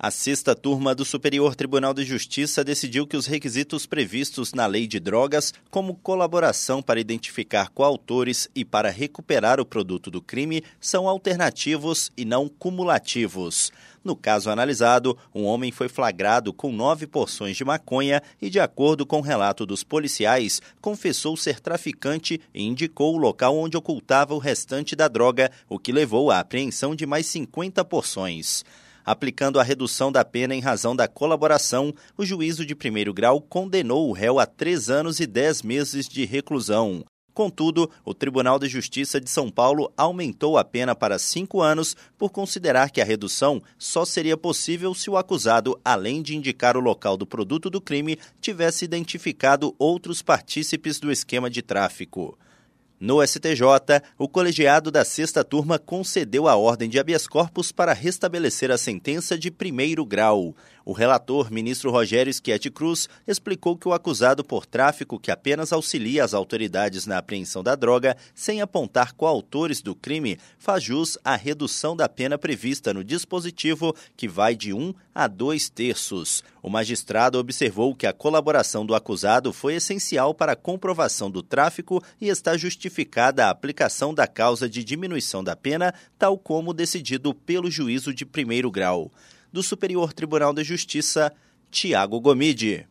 A sexta turma do Superior Tribunal de Justiça decidiu que os requisitos previstos na Lei de Drogas, como colaboração para identificar coautores e para recuperar o produto do crime, são alternativos e não cumulativos. No caso analisado, um homem foi flagrado com nove porções de maconha e, de acordo com o relato dos policiais, confessou ser traficante e indicou o local onde ocultava o restante da droga, o que levou à apreensão de mais 50 porções aplicando a redução da pena em razão da colaboração, o juízo de primeiro grau condenou o réu a três anos e dez meses de reclusão. Contudo, o Tribunal de Justiça de São Paulo aumentou a pena para cinco anos por considerar que a redução só seria possível se o acusado, além de indicar o local do produto do crime, tivesse identificado outros partícipes do esquema de tráfico. No STJ, o colegiado da sexta turma concedeu a ordem de habeas corpus para restabelecer a sentença de primeiro grau. O relator, ministro Rogério Schietti Cruz, explicou que o acusado por tráfico que apenas auxilia as autoridades na apreensão da droga, sem apontar coautores do crime, faz jus à redução da pena prevista no dispositivo, que vai de um a dois terços. O magistrado observou que a colaboração do acusado foi essencial para a comprovação do tráfico e está justificada a aplicação da causa de diminuição da pena, tal como decidido pelo juízo de primeiro grau do Superior Tribunal de Justiça, Tiago Gomide.